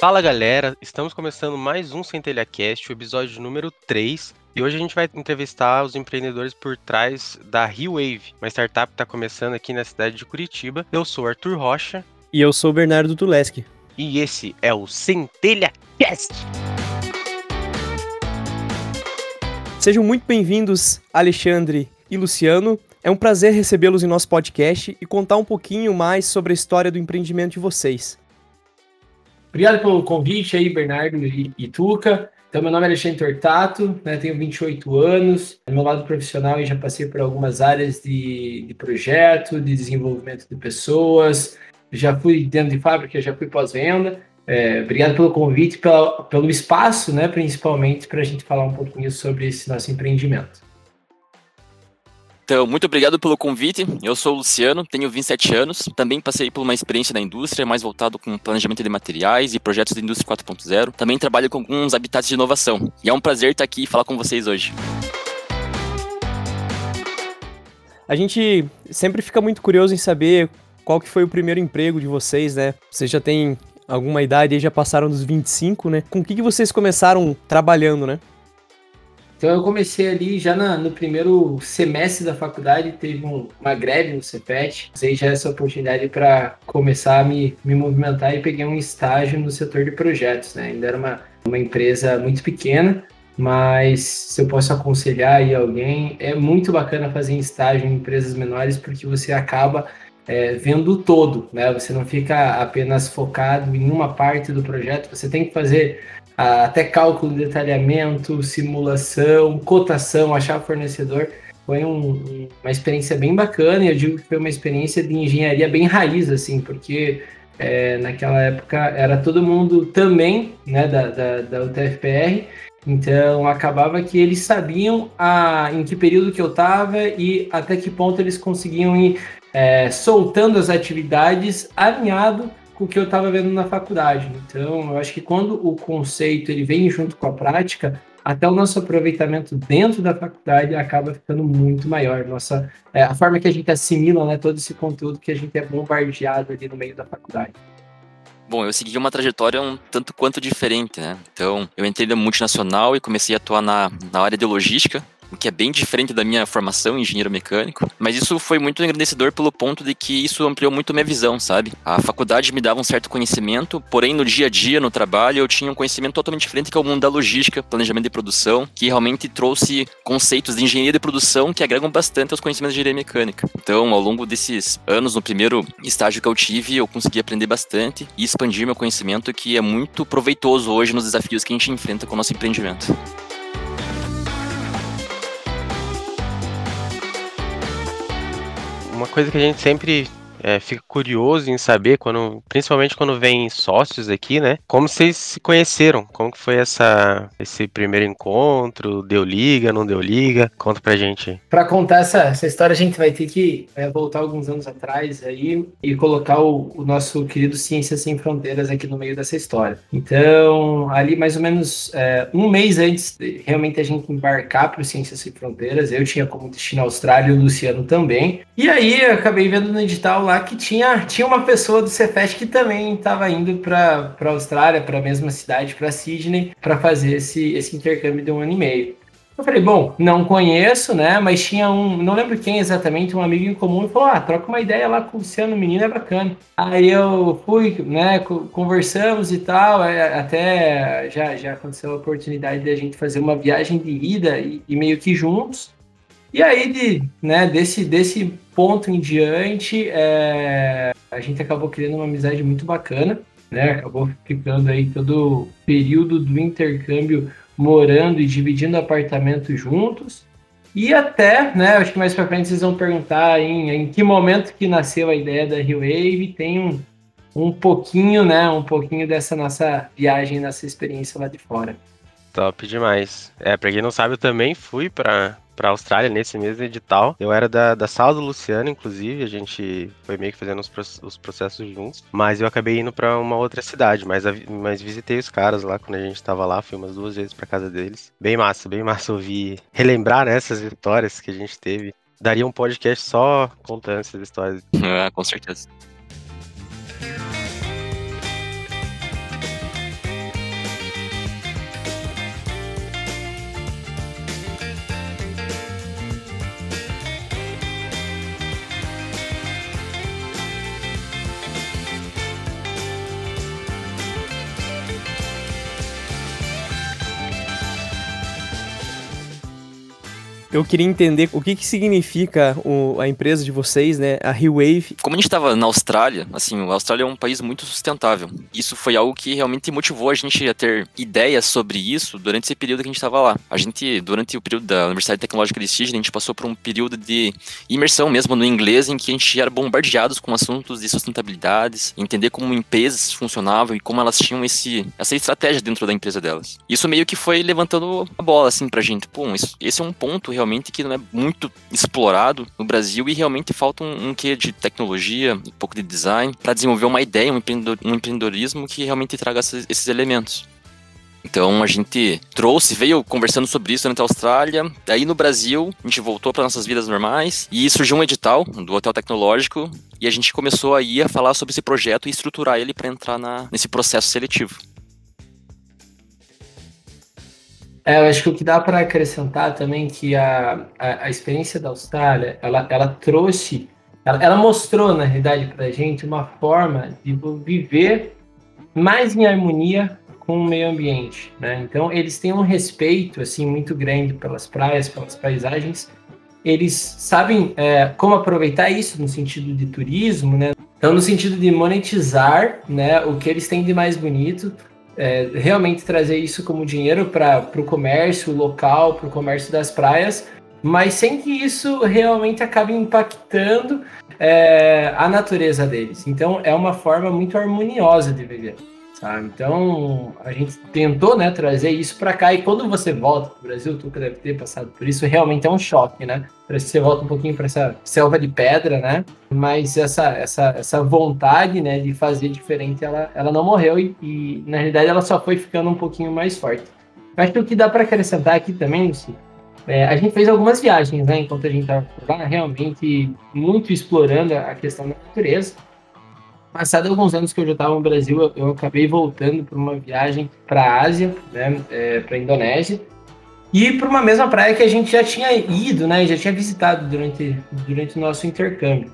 Fala galera, estamos começando mais um Centelha Cast, o episódio número 3. E hoje a gente vai entrevistar os empreendedores por trás da ReWave, uma startup que está começando aqui na cidade de Curitiba. Eu sou Arthur Rocha. E eu sou o Bernardo Tuleski. E esse é o Centelha Cast. Sejam muito bem-vindos, Alexandre e Luciano. É um prazer recebê-los em nosso podcast e contar um pouquinho mais sobre a história do empreendimento de vocês. Obrigado pelo convite aí, Bernardo e, Tuca. Então, meu nome é Alexandre Tortato, né, tenho 28 anos. No meu lado profissional, eu já passei por algumas áreas de, de projeto, de desenvolvimento de pessoas. Já fui dentro de fábrica, já fui pós-venda. É, obrigado pelo convite, pela, pelo espaço, né, principalmente, para a gente falar um pouquinho sobre esse nosso empreendimento. Então, muito obrigado pelo convite. Eu sou o Luciano, tenho 27 anos. Também passei por uma experiência na indústria, mais voltado com planejamento de materiais e projetos de indústria 4.0. Também trabalho com alguns habitats de inovação. E é um prazer estar aqui e falar com vocês hoje. A gente sempre fica muito curioso em saber qual que foi o primeiro emprego de vocês, né? Vocês já têm alguma idade aí, já passaram dos 25, né? Com o que, que vocês começaram trabalhando, né? Então eu comecei ali já na, no primeiro semestre da faculdade, teve um, uma greve no CEPET, usei já essa oportunidade para começar a me, me movimentar e peguei um estágio no setor de projetos, né? Ainda era uma, uma empresa muito pequena, mas se eu posso aconselhar aí alguém, é muito bacana fazer estágio em empresas menores porque você acaba é, vendo o todo, né? Você não fica apenas focado em uma parte do projeto, você tem que fazer até cálculo de detalhamento, simulação, cotação, achar fornecedor. Foi um, uma experiência bem bacana e eu digo que foi uma experiência de engenharia bem raiz, assim, porque é, naquela época era todo mundo também né, da, da, da UTFPR, então acabava que eles sabiam a, em que período que eu estava e até que ponto eles conseguiam ir é, soltando as atividades alinhado com o que eu estava vendo na faculdade. Então, eu acho que quando o conceito ele vem junto com a prática, até o nosso aproveitamento dentro da faculdade acaba ficando muito maior. Nossa, é, a forma que a gente assimila né, todo esse conteúdo que a gente é bombardeado ali no meio da faculdade. Bom, eu segui uma trajetória um tanto quanto diferente, né? Então, eu entrei na multinacional e comecei a atuar na, na área de logística, que é bem diferente da minha formação em engenheiro mecânico, mas isso foi muito engrandecedor pelo ponto de que isso ampliou muito minha visão, sabe? A faculdade me dava um certo conhecimento, porém no dia a dia, no trabalho, eu tinha um conhecimento totalmente diferente que é o mundo da logística, planejamento de produção, que realmente trouxe conceitos de engenharia de produção que agregam bastante aos conhecimentos de engenharia mecânica. Então, ao longo desses anos, no primeiro estágio que eu tive, eu consegui aprender bastante e expandir meu conhecimento, que é muito proveitoso hoje nos desafios que a gente enfrenta com o nosso empreendimento. Uma coisa que a gente sempre é, fica curioso em saber, quando, principalmente quando vem sócios aqui, né? Como vocês se conheceram? Como que foi essa, esse primeiro encontro? Deu liga, não deu liga? Conta pra gente. Para contar essa, essa história, a gente vai ter que é, voltar alguns anos atrás aí e colocar o, o, nosso querido Ciências Sem Fronteiras aqui no meio dessa história. Então, ali mais ou menos é, um mês antes de realmente a gente embarcar para Ciências Sem Fronteiras, eu tinha como destino a Austrália e o Luciano também. E aí eu acabei vendo no edital lá que tinha, tinha uma pessoa do Cefet que também estava indo para a Austrália, para a mesma cidade, para Sydney, para fazer esse, esse intercâmbio de um ano e meio. Eu falei, bom, não conheço, né? Mas tinha um, não lembro quem exatamente, um amigo em comum, e falou: ah, troca uma ideia lá com o Luciano, menino é bacana. Aí eu fui, né? Conversamos e tal, é, até já, já aconteceu a oportunidade de a gente fazer uma viagem de ida e, e meio que juntos. E aí, de, né, desse, desse ponto em diante, é, a gente acabou criando uma amizade muito bacana, né? Acabou ficando aí todo o período do intercâmbio morando e dividindo apartamento juntos. E até, né, acho que mais para frente vocês vão perguntar em, em que momento que nasceu a ideia da Rio Wave, tem um, um pouquinho, né, um pouquinho dessa nossa viagem, nessa experiência lá de fora. Top demais. É, para quem não sabe, eu também fui para pra Austrália nesse mesmo edital. Eu era da, da sala do Luciano, inclusive, a gente foi meio que fazendo os, os processos juntos, mas eu acabei indo para uma outra cidade, mas, mas visitei os caras lá quando a gente tava lá, fui umas duas vezes pra casa deles. Bem massa, bem massa ouvir, relembrar né, essas vitórias que a gente teve. Daria um podcast só contando essas histórias. Ah, com certeza. Eu queria entender o que, que significa o, a empresa de vocês, né? A Rio Wave. Como a gente estava na Austrália, assim, a Austrália é um país muito sustentável. Isso foi algo que realmente motivou a gente a ter ideias sobre isso durante esse período que a gente estava lá. A gente, durante o período da Universidade Tecnológica de Sydney, a gente passou por um período de imersão mesmo no inglês, em que a gente era bombardeados com assuntos de sustentabilidades, entender como empresas funcionavam e como elas tinham esse, essa estratégia dentro da empresa delas. Isso meio que foi levantando a bola, assim, pra gente. Pô, isso, esse é um ponto realmente que não é muito explorado no Brasil e realmente falta um, um quê de tecnologia, um pouco de design, para desenvolver uma ideia, um, empreendedor, um empreendedorismo que realmente traga esses, esses elementos. Então a gente trouxe, veio conversando sobre isso durante a Austrália. Daí no Brasil, a gente voltou para nossas vidas normais e surgiu um edital do Hotel Tecnológico e a gente começou aí a falar sobre esse projeto e estruturar ele para entrar na, nesse processo seletivo. É, eu acho que o que dá para acrescentar também que a, a, a, experiência da Austrália, ela, ela trouxe, ela, ela mostrou, na realidade, para a gente uma forma de viver mais em harmonia com o meio ambiente, né? Então, eles têm um respeito, assim, muito grande pelas praias, pelas paisagens. Eles sabem é, como aproveitar isso no sentido de turismo, né? Então, no sentido de monetizar, né, o que eles têm de mais bonito, é, realmente trazer isso como dinheiro para o comércio local, para o comércio das praias, mas sem que isso realmente acabe impactando é, a natureza deles. Então é uma forma muito harmoniosa de viver. Sabe? Então, a gente tentou né, trazer isso para cá. E quando você volta para o Brasil, tu que deve ter passado por isso, realmente é um choque, né? Você volta um pouquinho para essa selva de pedra, né? Mas essa, essa, essa vontade né, de fazer diferente, ela, ela não morreu e, e, na realidade, ela só foi ficando um pouquinho mais forte. Acho que o que dá para acrescentar aqui também, Lucy, é, a gente fez algumas viagens, né? Enquanto a gente estava lá, realmente muito explorando a questão da natureza passado alguns anos que eu já estava no Brasil, eu, eu acabei voltando para uma viagem para a Ásia, né, é, para a Indonésia, e para uma mesma praia que a gente já tinha ido, né, já tinha visitado durante, durante o nosso intercâmbio.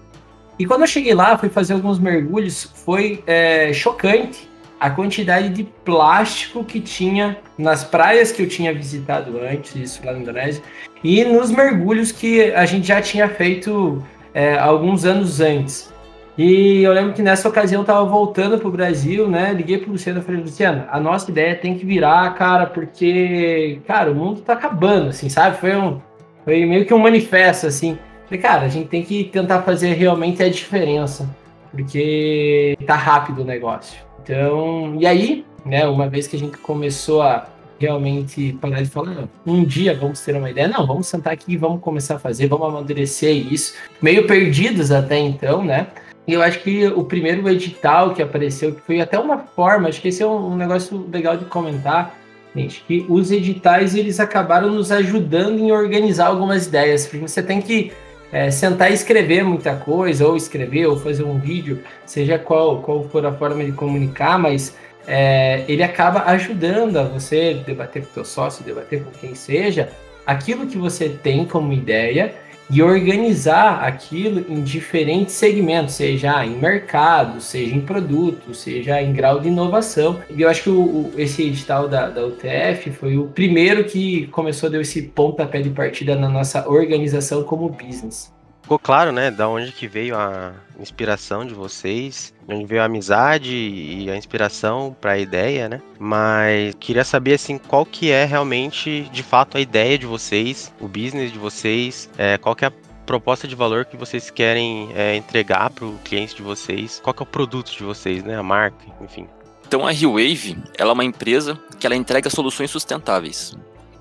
E quando eu cheguei lá, fui fazer alguns mergulhos, foi é, chocante a quantidade de plástico que tinha nas praias que eu tinha visitado antes, isso lá na Indonésia, e nos mergulhos que a gente já tinha feito é, alguns anos antes. E eu lembro que nessa ocasião eu tava voltando pro Brasil, né? Liguei pro Luciano e falei, Luciano, a nossa ideia tem que virar, cara, porque, cara, o mundo tá acabando, assim, sabe? Foi um. Foi meio que um manifesto, assim. Falei, cara, a gente tem que tentar fazer realmente a diferença. Porque tá rápido o negócio. Então, e aí, né, uma vez que a gente começou a realmente parar de falar, um dia vamos ter uma ideia, não, vamos sentar aqui vamos começar a fazer, vamos amadurecer isso. Meio perdidos até então, né? Eu acho que o primeiro edital que apareceu, que foi até uma forma, acho que esse é um, um negócio legal de comentar, gente, que os editais eles acabaram nos ajudando em organizar algumas ideias, porque você tem que é, sentar e escrever muita coisa, ou escrever, ou fazer um vídeo, seja qual, qual for a forma de comunicar, mas é, ele acaba ajudando a você debater com o seu sócio, debater com quem seja, aquilo que você tem como ideia e organizar aquilo em diferentes segmentos, seja em mercado, seja em produto, seja em grau de inovação. E eu acho que o, o, esse edital da, da UTF foi o primeiro que começou a dar esse pontapé de partida na nossa organização como business. Ficou claro, né, da onde que veio a inspiração de vocês, de onde veio a amizade e a inspiração para a ideia, né? Mas queria saber assim, qual que é realmente, de fato, a ideia de vocês, o business de vocês, é, qual que é a proposta de valor que vocês querem é, entregar para o cliente de vocês, qual que é o produto de vocês, né, a marca, enfim. Então a ReWave, ela é uma empresa que ela entrega soluções sustentáveis.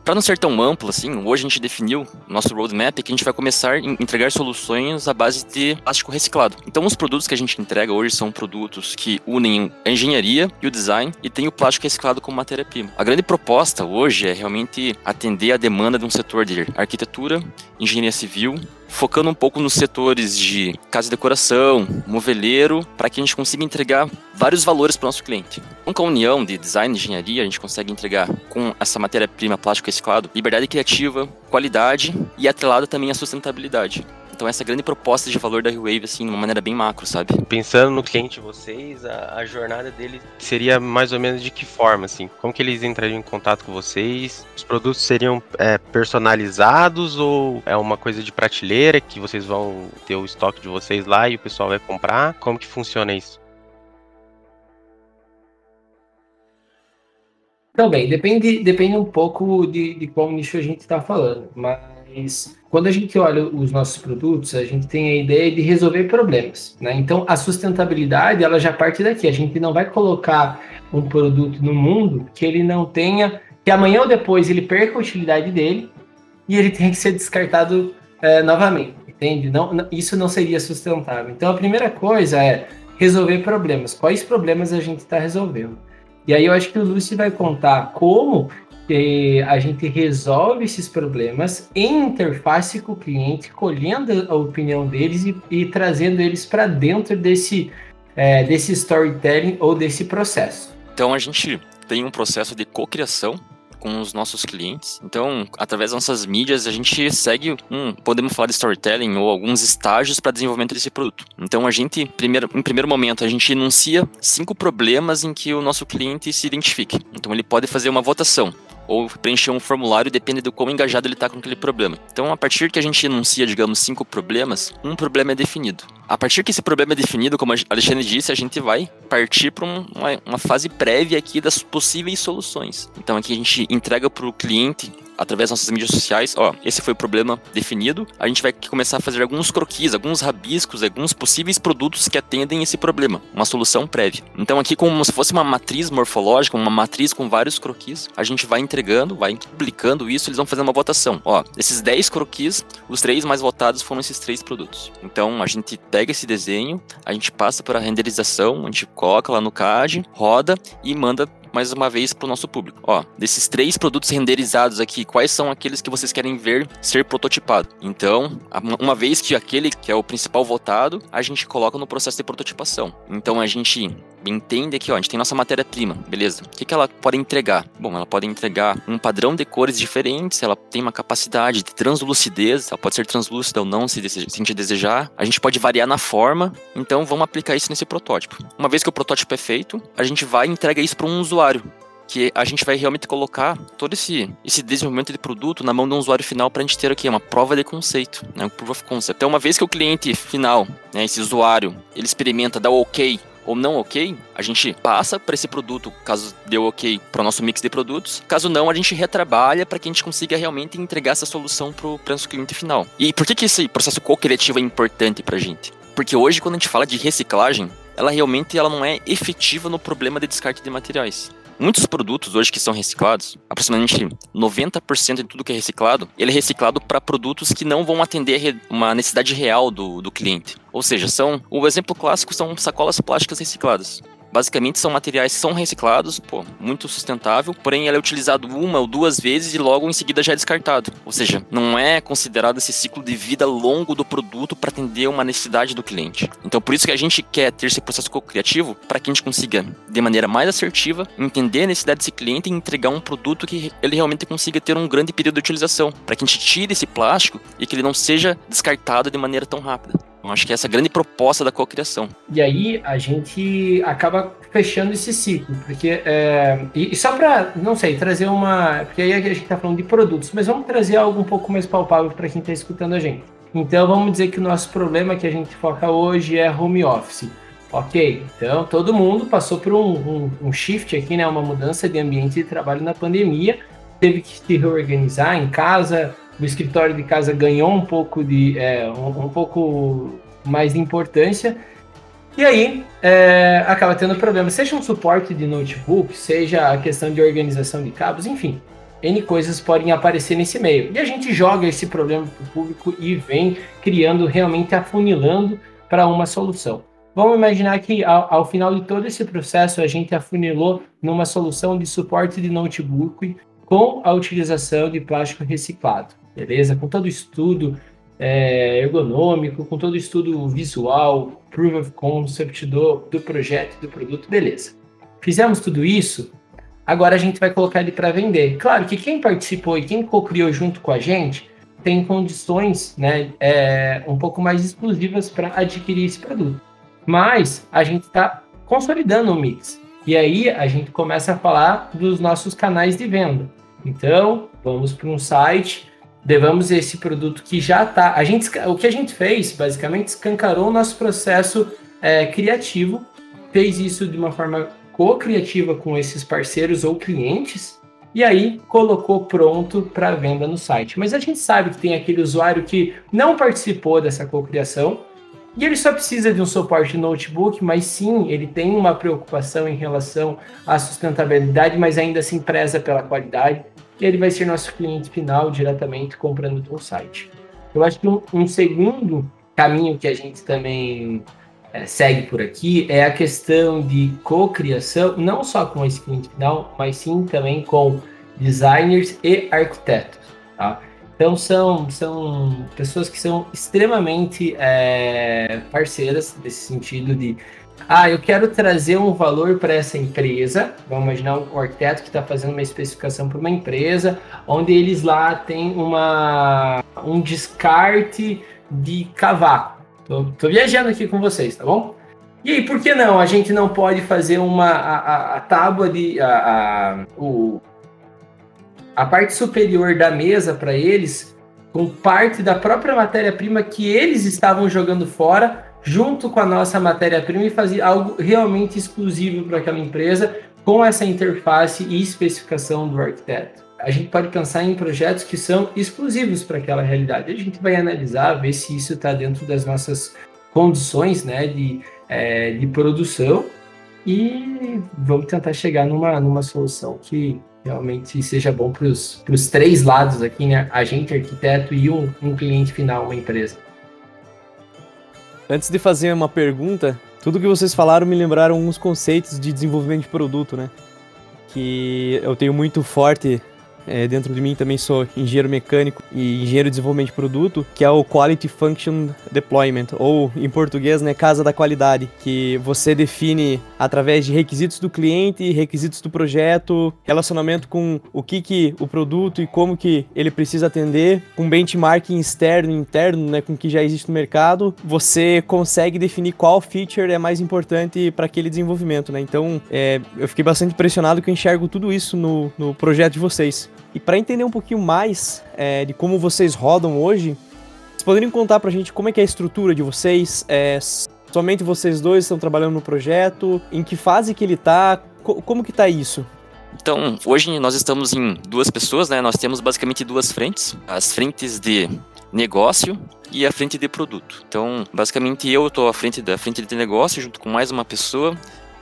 Para não ser tão amplo assim, hoje a gente definiu nosso roadmap que a gente vai começar a entregar soluções à base de plástico reciclado. Então, os produtos que a gente entrega hoje são produtos que unem a engenharia e o design e tem o plástico reciclado como matéria-prima. A grande proposta hoje é realmente atender a demanda de um setor de arquitetura, engenharia civil focando um pouco nos setores de casa e decoração, moveleiro, para que a gente consiga entregar vários valores para o nosso cliente. Com a união de design e engenharia, a gente consegue entregar com essa matéria-prima plástico reciclado liberdade criativa, qualidade e atrelada também à sustentabilidade. Então essa é a grande proposta de valor da Wave, assim, de uma maneira bem macro, sabe? Pensando no cliente de vocês, a, a, jornada dele seria mais ou menos de que forma, assim? Como que eles entrariam em contato com vocês? Os produtos seriam é, personalizados ou é uma coisa de prateleira que vocês vão ter o estoque de vocês lá e o pessoal vai comprar? Como que funciona isso? Também, depende, depende um pouco de, de qual nicho a gente está falando, mas quando a gente olha os nossos produtos, a gente tem a ideia de resolver problemas, né? Então, a sustentabilidade, ela já parte daqui, a gente não vai colocar um produto no mundo que ele não tenha, que amanhã ou depois ele perca a utilidade dele e ele tenha que ser descartado é, novamente, entende? Não, isso não seria sustentável. Então, a primeira coisa é resolver problemas. Quais problemas a gente está resolvendo? E aí eu acho que o Lúcio vai contar como a gente resolve esses problemas em interface com o cliente, colhendo a opinião deles e, e trazendo eles para dentro desse, é, desse storytelling ou desse processo. Então a gente tem um processo de cocriação com os nossos clientes. Então, através das nossas mídias, a gente segue um, podemos falar de storytelling ou alguns estágios para desenvolvimento desse produto. Então, a gente, primeiro, em primeiro momento, a gente enuncia cinco problemas em que o nosso cliente se identifique. Então, ele pode fazer uma votação ou preencher um formulário depende do quão engajado ele está com aquele problema. Então, a partir que a gente enuncia, digamos, cinco problemas, um problema é definido. A partir que esse problema é definido, como a Alexandre disse, a gente vai partir para uma, uma fase prévia aqui das possíveis soluções. Então, aqui a gente entrega para o cliente através das nossas mídias sociais, ó, esse foi o problema definido, a gente vai começar a fazer alguns croquis, alguns rabiscos, alguns possíveis produtos que atendem esse problema, uma solução prévia. Então aqui como se fosse uma matriz morfológica, uma matriz com vários croquis, a gente vai entregando, vai publicando isso, eles vão fazendo uma votação. Ó, esses 10 croquis, os três mais votados foram esses três produtos. Então a gente pega esse desenho, a gente passa para a renderização, a gente coloca lá no CAD, roda e manda mais uma vez para o nosso público. Ó, desses três produtos renderizados aqui, quais são aqueles que vocês querem ver ser prototipado? Então, uma vez que aquele que é o principal votado, a gente coloca no processo de prototipação. Então a gente entende que ó, a gente tem nossa matéria-prima, beleza? O que, que ela pode entregar? Bom, ela pode entregar um padrão de cores diferentes, ela tem uma capacidade de translucidez, ela pode ser translúcida ou não, se, deseja, se a gente desejar. A gente pode variar na forma, então vamos aplicar isso nesse protótipo. Uma vez que o protótipo é feito, a gente vai e entrega isso para um usuário que a gente vai realmente colocar todo esse, esse desenvolvimento de produto na mão do usuário final para a gente ter aqui uma prova de conceito, né, um proof of concept. Então, uma vez que o cliente final, né, esse usuário, ele experimenta, dá o ok ou não ok, a gente passa para esse produto, caso deu ok para o nosso mix de produtos. Caso não, a gente retrabalha para que a gente consiga realmente entregar essa solução para o nosso cliente final. E por que, que esse processo co-criativo é importante para a gente? Porque hoje, quando a gente fala de reciclagem, ela realmente ela não é efetiva no problema de descarte de materiais. Muitos produtos hoje que são reciclados, aproximadamente 90% de tudo que é reciclado, ele é reciclado para produtos que não vão atender uma necessidade real do, do cliente. Ou seja, são o exemplo clássico são sacolas plásticas recicladas. Basicamente são materiais que são reciclados, pô, muito sustentável, porém ele é utilizado uma ou duas vezes e logo em seguida já é descartado. Ou seja, não é considerado esse ciclo de vida longo do produto para atender uma necessidade do cliente. Então por isso que a gente quer ter esse processo criativo para que a gente consiga, de maneira mais assertiva, entender a necessidade desse cliente e entregar um produto que ele realmente consiga ter um grande período de utilização, para que a gente tire esse plástico e que ele não seja descartado de maneira tão rápida. Eu acho que essa é a grande proposta da cocriação. E aí a gente acaba fechando esse ciclo, porque é, e, só para não sei trazer uma, porque aí a gente está falando de produtos, mas vamos trazer algo um pouco mais palpável para quem está escutando a gente. Então vamos dizer que o nosso problema que a gente foca hoje é home office. Ok, então todo mundo passou por um, um, um shift aqui, né, uma mudança de ambiente de trabalho na pandemia, teve que se reorganizar em casa, o escritório de casa ganhou um pouco de é, um, um, pouco mais de importância e aí é, acaba tendo problema, seja um suporte de notebook, seja a questão de organização de cabos, enfim, N coisas podem aparecer nesse meio. E a gente joga esse problema para o público e vem criando, realmente afunilando para uma solução. Vamos imaginar que ao, ao, final de todo esse processo a gente afunilou numa solução de suporte de notebook com a utilização de plástico reciclado beleza? Com todo estudo é, ergonômico, com todo estudo visual, proof of concept do, do projeto, do produto, beleza. Fizemos tudo isso, agora a gente vai colocar ele para vender. Claro que quem participou e quem co-criou junto com a gente tem condições né, é, um pouco mais exclusivas para adquirir esse produto. Mas a gente está consolidando o mix. E aí a gente começa a falar dos nossos canais de venda. Então, vamos para um site, levamos esse produto que já está. A gente, o que a gente fez, basicamente, escancarou o nosso processo é, criativo, fez isso de uma forma co-criativa com esses parceiros ou clientes, e aí colocou pronto para venda no site. Mas a gente sabe que tem aquele usuário que não participou dessa cocriação e ele só precisa de um suporte notebook, mas sim, ele tem uma preocupação em relação à sustentabilidade, mas ainda assim preza pela qualidade. E ele vai ser nosso cliente final diretamente comprando do site. Eu acho que um, um segundo caminho que a gente também é, segue por aqui é a questão de cocriação, não só com esse cliente final, mas sim também com designers e arquitetos. Tá? Então são, são pessoas que são extremamente é, parceiras nesse sentido de ah, eu quero trazer um valor para essa empresa. Vamos imaginar um arquiteto que está fazendo uma especificação para uma empresa, onde eles lá têm uma, um descarte de cavaco. Tô, tô viajando aqui com vocês, tá bom? E aí, por que não? A gente não pode fazer uma a, a, a tábua de a, a, o, a parte superior da mesa para eles com parte da própria matéria-prima que eles estavam jogando fora, junto com a nossa matéria-prima e fazer algo realmente exclusivo para aquela empresa com essa interface e especificação do arquiteto. A gente pode pensar em projetos que são exclusivos para aquela realidade. A gente vai analisar, ver se isso está dentro das nossas condições né, de, é, de produção e vamos tentar chegar numa, numa solução que realmente seja bom para os três lados aqui, né? Agente, arquiteto e um, um cliente final, uma empresa. Antes de fazer uma pergunta, tudo que vocês falaram me lembraram uns conceitos de desenvolvimento de produto, né? Que eu tenho muito forte é, dentro de mim também sou engenheiro mecânico e engenheiro de desenvolvimento de produto, que é o Quality Function Deployment, ou em português, né, casa da qualidade, que você define através de requisitos do cliente, requisitos do projeto, relacionamento com o que, que o produto e como que ele precisa atender, com benchmarking externo e interno, né, com o que já existe no mercado, você consegue definir qual feature é mais importante para aquele desenvolvimento, né? Então, é, eu fiquei bastante impressionado que eu enxergo tudo isso no, no projeto de vocês. E para entender um pouquinho mais é, de como vocês rodam hoje, vocês poderiam contar para a gente como é que é a estrutura de vocês? É, somente vocês dois estão trabalhando no projeto? Em que fase que ele está? Co como que está isso? Então, hoje nós estamos em duas pessoas, né? Nós temos basicamente duas frentes. As frentes de negócio e a frente de produto. Então, basicamente eu estou à frente da frente de negócio junto com mais uma pessoa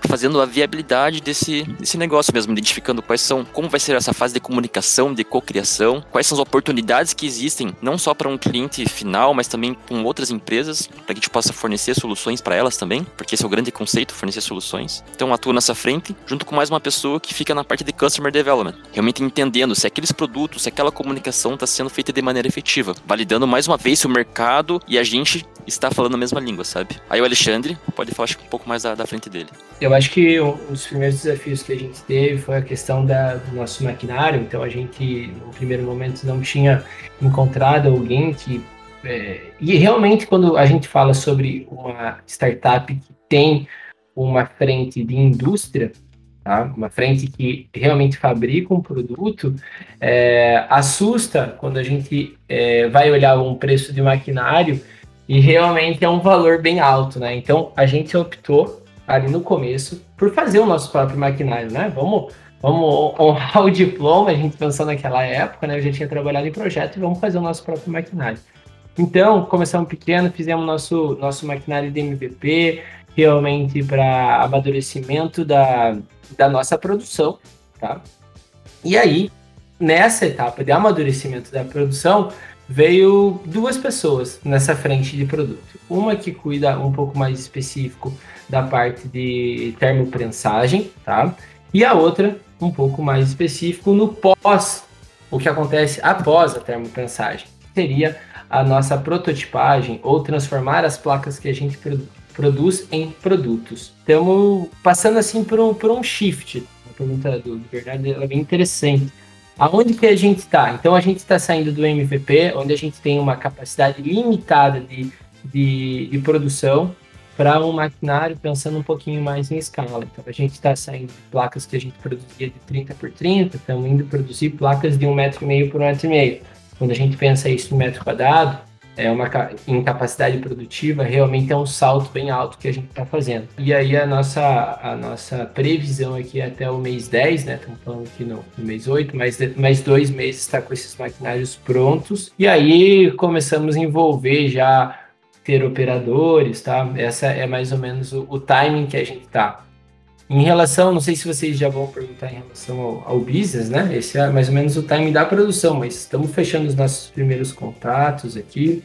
fazendo a viabilidade desse, desse negócio mesmo, identificando quais são, como vai ser essa fase de comunicação, de cocriação, quais são as oportunidades que existem, não só para um cliente final, mas também com outras empresas, para que a gente possa fornecer soluções para elas também, porque esse é o grande conceito, fornecer soluções. Então atuo nessa frente, junto com mais uma pessoa que fica na parte de Customer Development, realmente entendendo se aqueles produtos, se aquela comunicação está sendo feita de maneira efetiva, validando mais uma vez se o mercado e a gente está falando a mesma língua, sabe? Aí o Alexandre pode falar acho, um pouco mais da, da frente dele. Eu acho que um dos primeiros desafios que a gente teve foi a questão da, do nosso maquinário. Então a gente, no primeiro momento, não tinha encontrado alguém que. É, e realmente, quando a gente fala sobre uma startup que tem uma frente de indústria, tá? uma frente que realmente fabrica um produto, é, assusta quando a gente é, vai olhar um preço de maquinário e realmente é um valor bem alto, né? Então a gente optou ali no começo por fazer o nosso próprio maquinário, né? Vamos, vamos honrar o diploma, a gente pensou naquela época, né? Eu já tinha trabalhado em projeto e vamos fazer o nosso próprio maquinário. Então, começamos pequeno, fizemos nosso, nosso maquinário de MVP, realmente para amadurecimento da, da nossa produção, tá? E aí, nessa etapa de amadurecimento da produção, veio duas pessoas nessa frente de produto. Uma que cuida um pouco mais específico da parte de termoprensagem, tá? E a outra um pouco mais específico no pós, o que acontece após a termoprensagem. Seria a nossa prototipagem ou transformar as placas que a gente produ produz em produtos. Estamos passando assim por um, por um shift. A pergunta do, do Bernardo é bem interessante. Aonde que a gente está? Então a gente está saindo do MVP, onde a gente tem uma capacidade limitada de, de, de produção, para um maquinário pensando um pouquinho mais em escala. Então a gente está saindo de placas que a gente produzia de 30 por 30, estamos indo produzir placas de um metro e meio por um metro e meio. Quando a gente pensa isso em metro quadrado, é uma incapacidade produtiva, realmente é um salto bem alto que a gente está fazendo. E aí a nossa, a nossa previsão aqui até o mês 10, né? Estamos falando aqui no, no mês 8, mais, mais dois meses está com esses maquinários prontos. E aí começamos a envolver já ter operadores, tá? Essa é mais ou menos o, o timing que a gente está. Em relação, não sei se vocês já vão perguntar em relação ao, ao business, né? Esse é mais ou menos o time da produção, mas estamos fechando os nossos primeiros contatos aqui,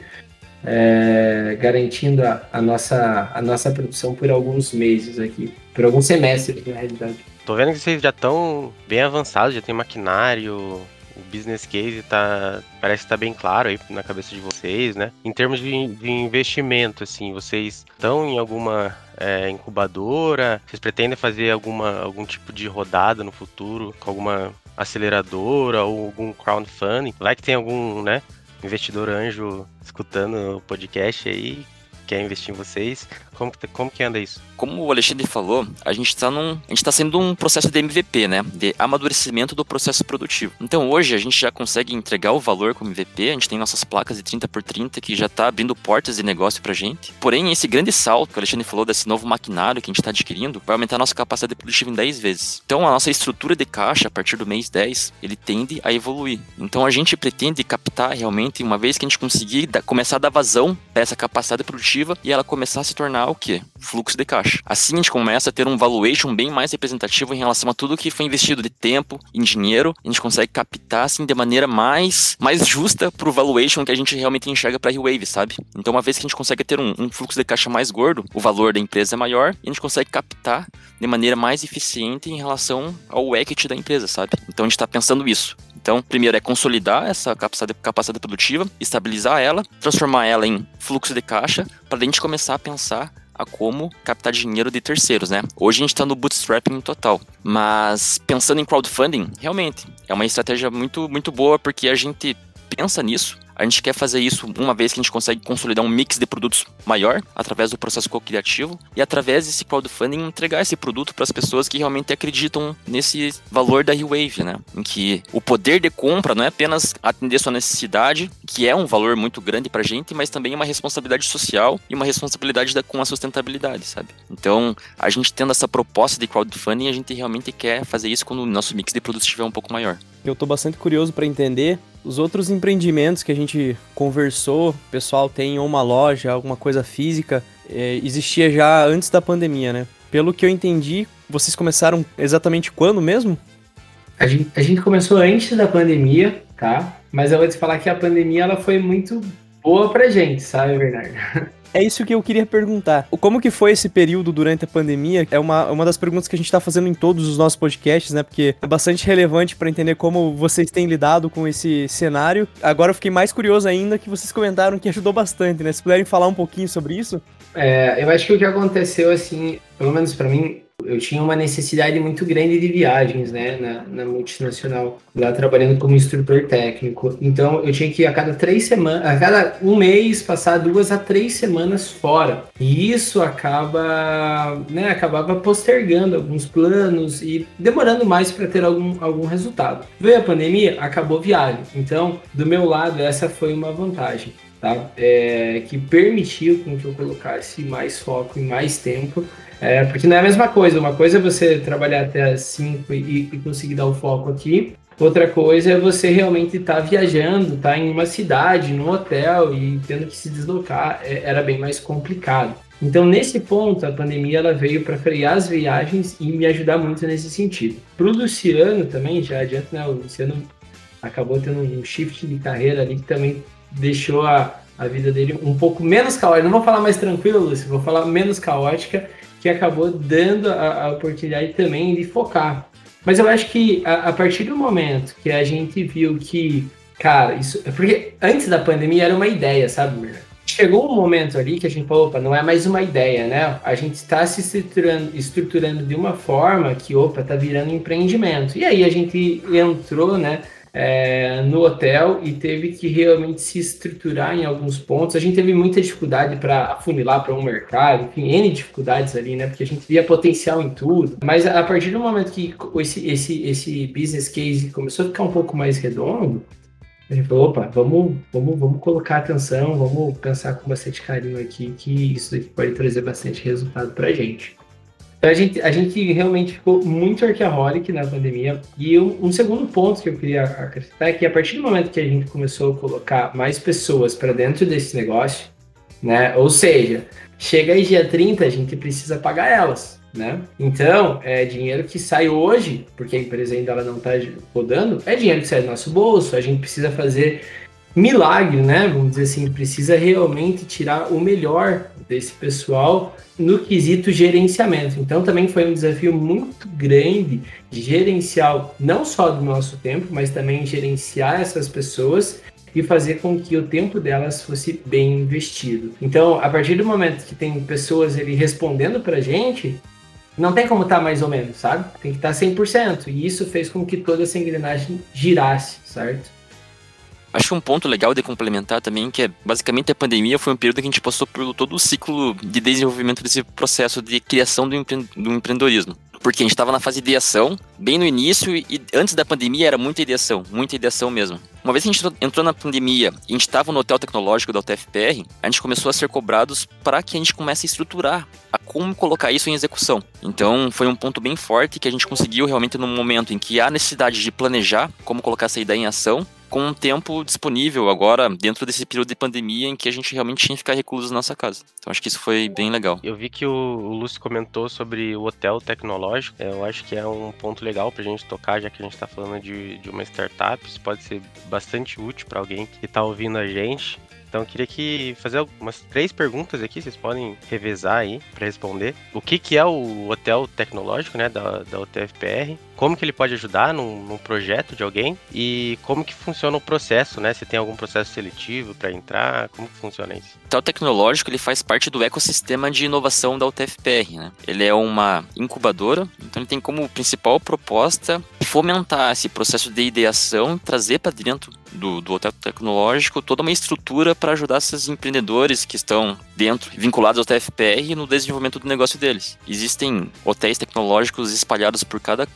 é, garantindo a, a, nossa, a nossa produção por alguns meses aqui, por alguns semestres, na realidade. Tô vendo que vocês já estão bem avançados, já tem maquinário, o business case tá, parece estar tá bem claro aí na cabeça de vocês, né? Em termos de, de investimento, assim, vocês estão em alguma é, incubadora? Vocês pretendem fazer alguma, algum tipo de rodada no futuro com alguma aceleradora ou algum crowdfunding? Vai que tem algum, né, investidor anjo escutando o podcast aí, quer investir em vocês. Como, como que anda isso? Como o Alexandre falou, a gente está num. A gente está sendo um processo de MVP, né? De amadurecimento do processo produtivo. Então hoje a gente já consegue entregar o valor como MVP, a gente tem nossas placas de 30 por 30 que já está abrindo portas de negócio pra gente. Porém, esse grande salto que o Alexandre falou desse novo maquinário que a gente está adquirindo vai aumentar a nossa capacidade produtiva em 10 vezes. Então a nossa estrutura de caixa, a partir do mês 10, ele tende a evoluir. Então a gente pretende captar realmente, uma vez que a gente conseguir começar a dar vazão para essa capacidade produtiva e ela começar a se tornar o quê? Fluxo de caixa. Assim a gente começa a ter um valuation bem mais representativo em relação a tudo que foi investido de tempo, em dinheiro, a gente consegue captar assim de maneira mais, mais justa pro valuation que a gente realmente enxerga para Wave, sabe? Então uma vez que a gente consegue ter um, um fluxo de caixa mais gordo, o valor da empresa é maior e a gente consegue captar de maneira mais eficiente em relação ao equity da empresa, sabe? Então a gente está pensando isso. Então, primeiro é consolidar essa capacidade, capacidade produtiva, estabilizar ela, transformar ela em fluxo de caixa, para a gente começar a pensar a como captar dinheiro de terceiros, né? Hoje a gente está no bootstrapping total, mas pensando em crowdfunding, realmente é uma estratégia muito, muito boa porque a gente pensa nisso, a gente quer fazer isso uma vez que a gente consegue consolidar um mix de produtos maior através do processo co-criativo e através desse crowdfunding entregar esse produto para as pessoas que realmente acreditam nesse valor da Wave, né? Em que o poder de compra não é apenas atender sua necessidade, que é um valor muito grande para a gente, mas também é uma responsabilidade social e uma responsabilidade da, com a sustentabilidade, sabe? Então, a gente tendo essa proposta de crowdfunding, a gente realmente quer fazer isso quando o nosso mix de produtos estiver um pouco maior. Eu estou bastante curioso para entender os outros empreendimentos que a gente conversou, o pessoal tem uma loja, alguma coisa física, é, existia já antes da pandemia, né? Pelo que eu entendi, vocês começaram exatamente quando mesmo? A gente, a gente começou antes da pandemia, tá? Mas eu vou te falar que a pandemia ela foi muito boa pra gente, sabe, Bernardo? É isso que eu queria perguntar. Como que foi esse período durante a pandemia? É uma, uma das perguntas que a gente tá fazendo em todos os nossos podcasts, né? Porque é bastante relevante para entender como vocês têm lidado com esse cenário. Agora eu fiquei mais curioso ainda que vocês comentaram que ajudou bastante, né? Se puderem falar um pouquinho sobre isso. É, eu acho que o que aconteceu, assim, pelo menos para mim, eu tinha uma necessidade muito grande de viagens, né, na, na, multinacional, lá trabalhando como instrutor técnico. Então, eu tinha que ir a cada três semanas, a cada um mês, passar duas a três semanas fora. E isso acaba, né, acabava postergando alguns planos e demorando mais para ter algum, algum resultado. Veio a pandemia, acabou a viagem. Então, do meu lado, essa foi uma vantagem. Tá? É, que permitiu que eu colocasse mais foco e mais tempo é, porque não é a mesma coisa. Uma coisa é você trabalhar até as 5 e, e conseguir dar o foco aqui. Outra coisa é você realmente estar tá viajando, estar tá em uma cidade, num hotel e tendo que se deslocar, é, era bem mais complicado. Então, nesse ponto, a pandemia ela veio para frear as viagens e me ajudar muito nesse sentido. Para o Luciano também, já adianta, né? O Luciano acabou tendo um shift de carreira ali que também deixou a, a vida dele um pouco menos caótica. Não vou falar mais tranquilo, Lúcio, vou falar menos caótica que acabou dando a, a oportunidade também de focar. Mas eu acho que a, a, partir do momento que a gente viu que, cara, isso. Porque antes da pandemia era uma ideia, sabe, Mirna? Chegou um momento ali que a gente falou, opa, não é mais uma ideia, né? A gente está se estruturando, estruturando de uma forma que, opa, tá virando empreendimento. E aí a gente entrou, né, é, no hotel e teve que realmente se estruturar em alguns pontos. A gente teve muita dificuldade para afunilar para um mercado, enfim, N dificuldades ali, né? Porque a gente via potencial em tudo. Mas a partir do momento que esse, esse, esse business case começou a ficar um pouco mais redondo, a gente falou, opa, vamos, vamos, vamos colocar atenção, vamos pensar com bastante carinho aqui, que isso aqui pode trazer bastante resultado para a gente. Então a gente, a gente realmente ficou muito arqueaholic na pandemia. E um, um, segundo ponto que eu queria acrescentar é que a partir do momento que a gente começou a colocar mais pessoas para dentro desse negócio, né? Ou seja, chega aí dia 30, a gente precisa pagar elas. Né? Então, é dinheiro que sai hoje, porque a empresa ainda ela não está rodando, é dinheiro que sai do nosso bolso. A gente precisa fazer milagre, né? Vamos dizer assim, precisa realmente tirar o melhor desse pessoal no quesito gerenciamento. Então também foi um desafio muito grande de gerenciar não só do nosso tempo, mas também gerenciar essas pessoas e fazer com que o tempo delas fosse bem investido. Então, a partir do momento que tem pessoas ali respondendo para a gente, não tem como estar tá mais ou menos, sabe? Tem que estar tá 100%. E isso fez com que toda essa engrenagem girasse, certo? Acho um ponto legal de complementar também, que é basicamente a pandemia foi um período que a gente passou por todo o ciclo de desenvolvimento desse processo de criação do, empre do empreendedorismo. Porque a gente estava na fase de ideação, bem no início, e antes da pandemia era muita ideação, muita ideação mesmo. Uma vez que a gente entrou na pandemia e a gente estava no hotel tecnológico da UTFPR, a gente começou a ser cobrados para que a gente comece a estruturar a como colocar isso em execução. Então foi um ponto bem forte que a gente conseguiu realmente no momento em que há necessidade de planejar como colocar essa ideia em ação, com um tempo disponível agora dentro desse período de pandemia em que a gente realmente tinha que ficar recluso na nossa casa. Então acho que isso foi bem legal. Eu vi que o, Lúcio comentou sobre o hotel tecnológico. Eu acho que é um ponto legal pra gente tocar, já que a gente tá falando de, de uma startup. Isso pode ser bastante útil para alguém que tá ouvindo a gente. Então eu queria que fazer algumas três perguntas aqui, vocês podem revezar aí para responder. O que, que é o hotel tecnológico, né, da, da UTFPR? como que ele pode ajudar num, num, projeto de alguém e como que funciona o processo, né? Se tem algum processo seletivo para entrar, como que funciona isso? O tecnológico ele faz parte do ecossistema de inovação da UTFPR, né? Ele é uma incubadora, então ele tem como principal proposta fomentar esse processo de ideação, trazer para dentro do, do hotel tecnológico toda uma estrutura para ajudar esses empreendedores que estão dentro, vinculados ao TFPR no desenvolvimento do negócio deles. Existem hotéis tecnológicos espalhados por cada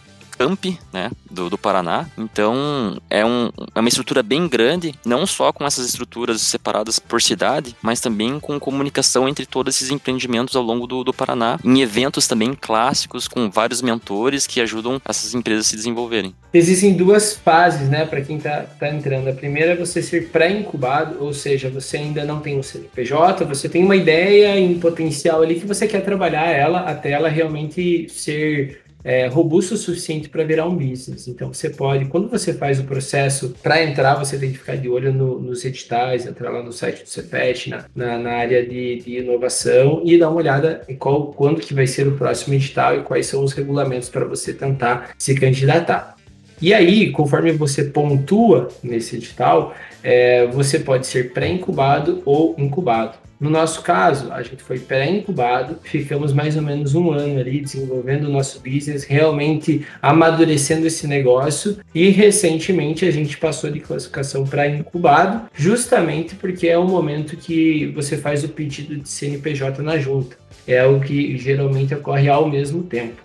Camp, né, do, do Paraná. Então, é, um, é uma estrutura bem grande, não só com essas estruturas separadas por cidade, mas também com comunicação entre todos esses empreendimentos ao longo do, do Paraná, em eventos também clássicos, com vários mentores que ajudam essas empresas a se desenvolverem. Existem duas fases, né, para quem está tá entrando. A primeira é você ser pré-incubado, ou seja, você ainda não tem um CNPJ, você tem uma ideia em potencial ali que você quer trabalhar ela até ela realmente ser é, robusto o suficiente para virar um business. Então você pode, quando você faz o processo para entrar, você tem que ficar de olho no, nos editais, entrar lá no site do CEPET, na, na, na área de, de, inovação e dar uma olhada em qual, quando que vai ser o próximo edital e quais são os regulamentos para você tentar se candidatar. E aí, conforme você pontua nesse edital, é, você pode ser pré-incubado ou incubado. No nosso caso, a gente foi pré-incubado, ficamos mais ou menos um ano ali desenvolvendo o nosso business, realmente amadurecendo esse negócio e recentemente a gente passou de classificação para incubado, justamente porque é o momento que você faz o pedido de CNPJ na junta. É o que geralmente ocorre ao mesmo tempo.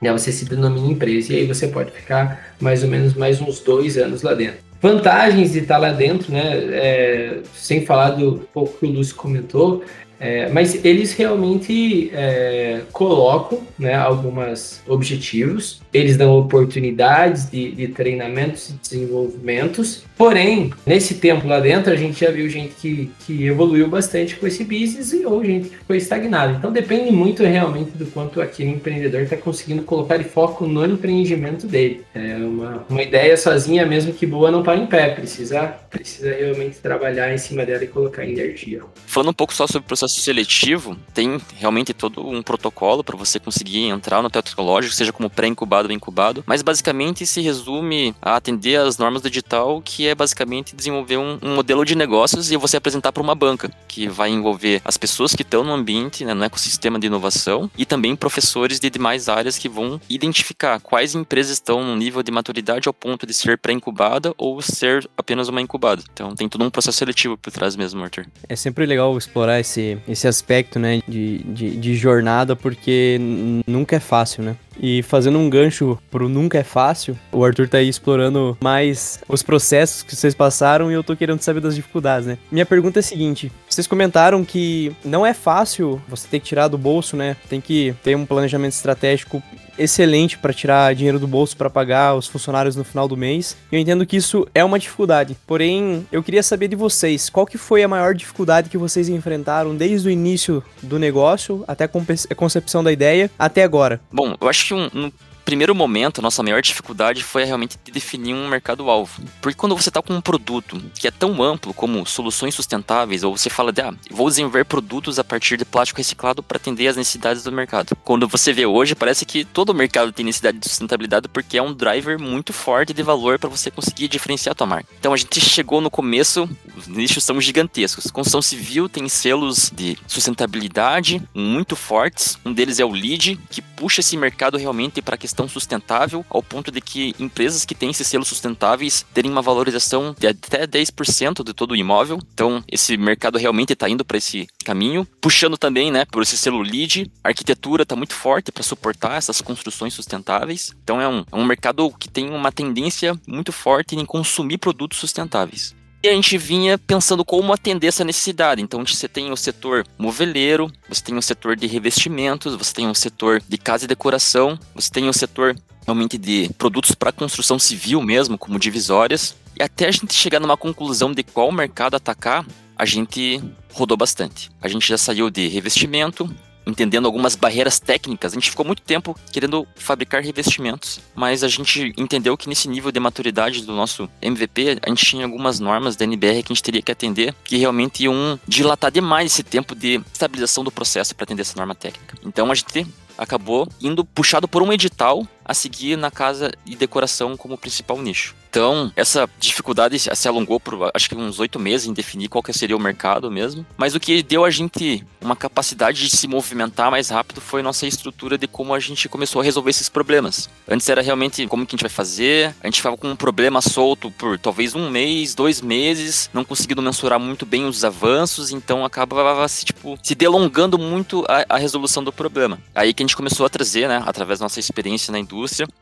Né? Você se denomina empresa e aí você pode ficar mais ou menos mais uns dois anos lá dentro vantagens de estar lá dentro, né? É, sem falar do pouco que o Lúcio comentou, é, mas eles realmente é, colocam né, alguns objetivos, eles dão oportunidades de, de, treinamentos e desenvolvimentos. Porém, nesse tempo lá dentro, a gente já viu gente que, que evoluiu bastante com esse business e ou gente que ficou estagnada. Então depende muito realmente do quanto aquele empreendedor está conseguindo colocar de foco no empreendimento dele. É uma, uma ideia sozinha, mesmo que boa, não para em pé. Precisa, precisa realmente trabalhar em cima dela e colocar energia. Falando um pouco só sobre o processo processo seletivo tem realmente todo um protocolo para você conseguir entrar no tecnológico, seja como pré-incubado ou incubado, mas basicamente se resume a atender as normas do digital, que é basicamente desenvolver um, um modelo de negócios e você apresentar para uma banca, que vai envolver as pessoas que estão no ambiente, né, no ecossistema de inovação, e também professores de demais áreas que vão identificar quais empresas estão no nível de maturidade ao ponto de ser pré-incubada ou ser apenas uma incubada. Então tem todo um processo seletivo por trás mesmo, Arthur. É sempre legal explorar esse, esse aspecto, né, de, de, de jornada, porque nunca é fácil, né? E fazendo um gancho pro Nunca é Fácil, o Arthur tá aí explorando mais os processos que vocês passaram e eu tô querendo saber das dificuldades, né? Minha pergunta é a seguinte: vocês comentaram que não é fácil você ter que tirar do bolso, né? Tem que ter um planejamento estratégico excelente para tirar dinheiro do bolso para pagar os funcionários no final do mês. Eu entendo que isso é uma dificuldade. Porém, eu queria saber de vocês, qual que foi a maior dificuldade que vocês enfrentaram desde o início do negócio até a concepção da ideia até agora? Bom, eu acho que um, um primeiro momento, nossa maior dificuldade foi realmente definir um mercado-alvo. Porque quando você está com um produto que é tão amplo como soluções sustentáveis, ou você fala de, ah, vou desenvolver produtos a partir de plástico reciclado para atender às necessidades do mercado. Quando você vê hoje, parece que todo o mercado tem necessidade de sustentabilidade porque é um driver muito forte de valor para você conseguir diferenciar a tua marca. Então a gente chegou no começo, os nichos são gigantescos. Construção civil tem selos de sustentabilidade muito fortes. Um deles é o LEED, que puxa esse mercado realmente para a questão sustentável, ao ponto de que empresas que têm esses selos sustentáveis terem uma valorização de até 10% de todo o imóvel. Então, esse mercado realmente está indo para esse caminho, puxando também, né, por esse selo LEED. A arquitetura está muito forte para suportar essas construções sustentáveis. Então, é um, é um mercado que tem uma tendência muito forte em consumir produtos sustentáveis. E a gente vinha pensando como atender essa necessidade. Então você tem o setor moveleiro, você tem o setor de revestimentos, você tem o setor de casa e decoração, você tem o setor realmente de produtos para construção civil mesmo, como divisórias. E até a gente chegar numa conclusão de qual mercado atacar, a gente rodou bastante. A gente já saiu de revestimento, entendendo algumas barreiras técnicas. A gente ficou muito tempo querendo fabricar revestimentos, mas a gente entendeu que nesse nível de maturidade do nosso MVP, a gente tinha algumas normas da NBR que a gente teria que atender, que realmente iam dilatar demais esse tempo de estabilização do processo para atender essa norma técnica. Então a gente acabou indo puxado por um edital a seguir na casa e decoração como principal nicho. Então, essa dificuldade se alongou por acho que uns oito meses em definir qual que seria o mercado mesmo. Mas o que deu a gente uma capacidade de se movimentar mais rápido foi nossa estrutura de como a gente começou a resolver esses problemas. Antes era realmente como que a gente vai fazer, a gente ficava com um problema solto por talvez um mês, dois meses, não conseguindo mensurar muito bem os avanços, então acabava se, tipo, se delongando muito a, a resolução do problema. Aí que a gente começou a trazer, né, através da nossa experiência na indústria,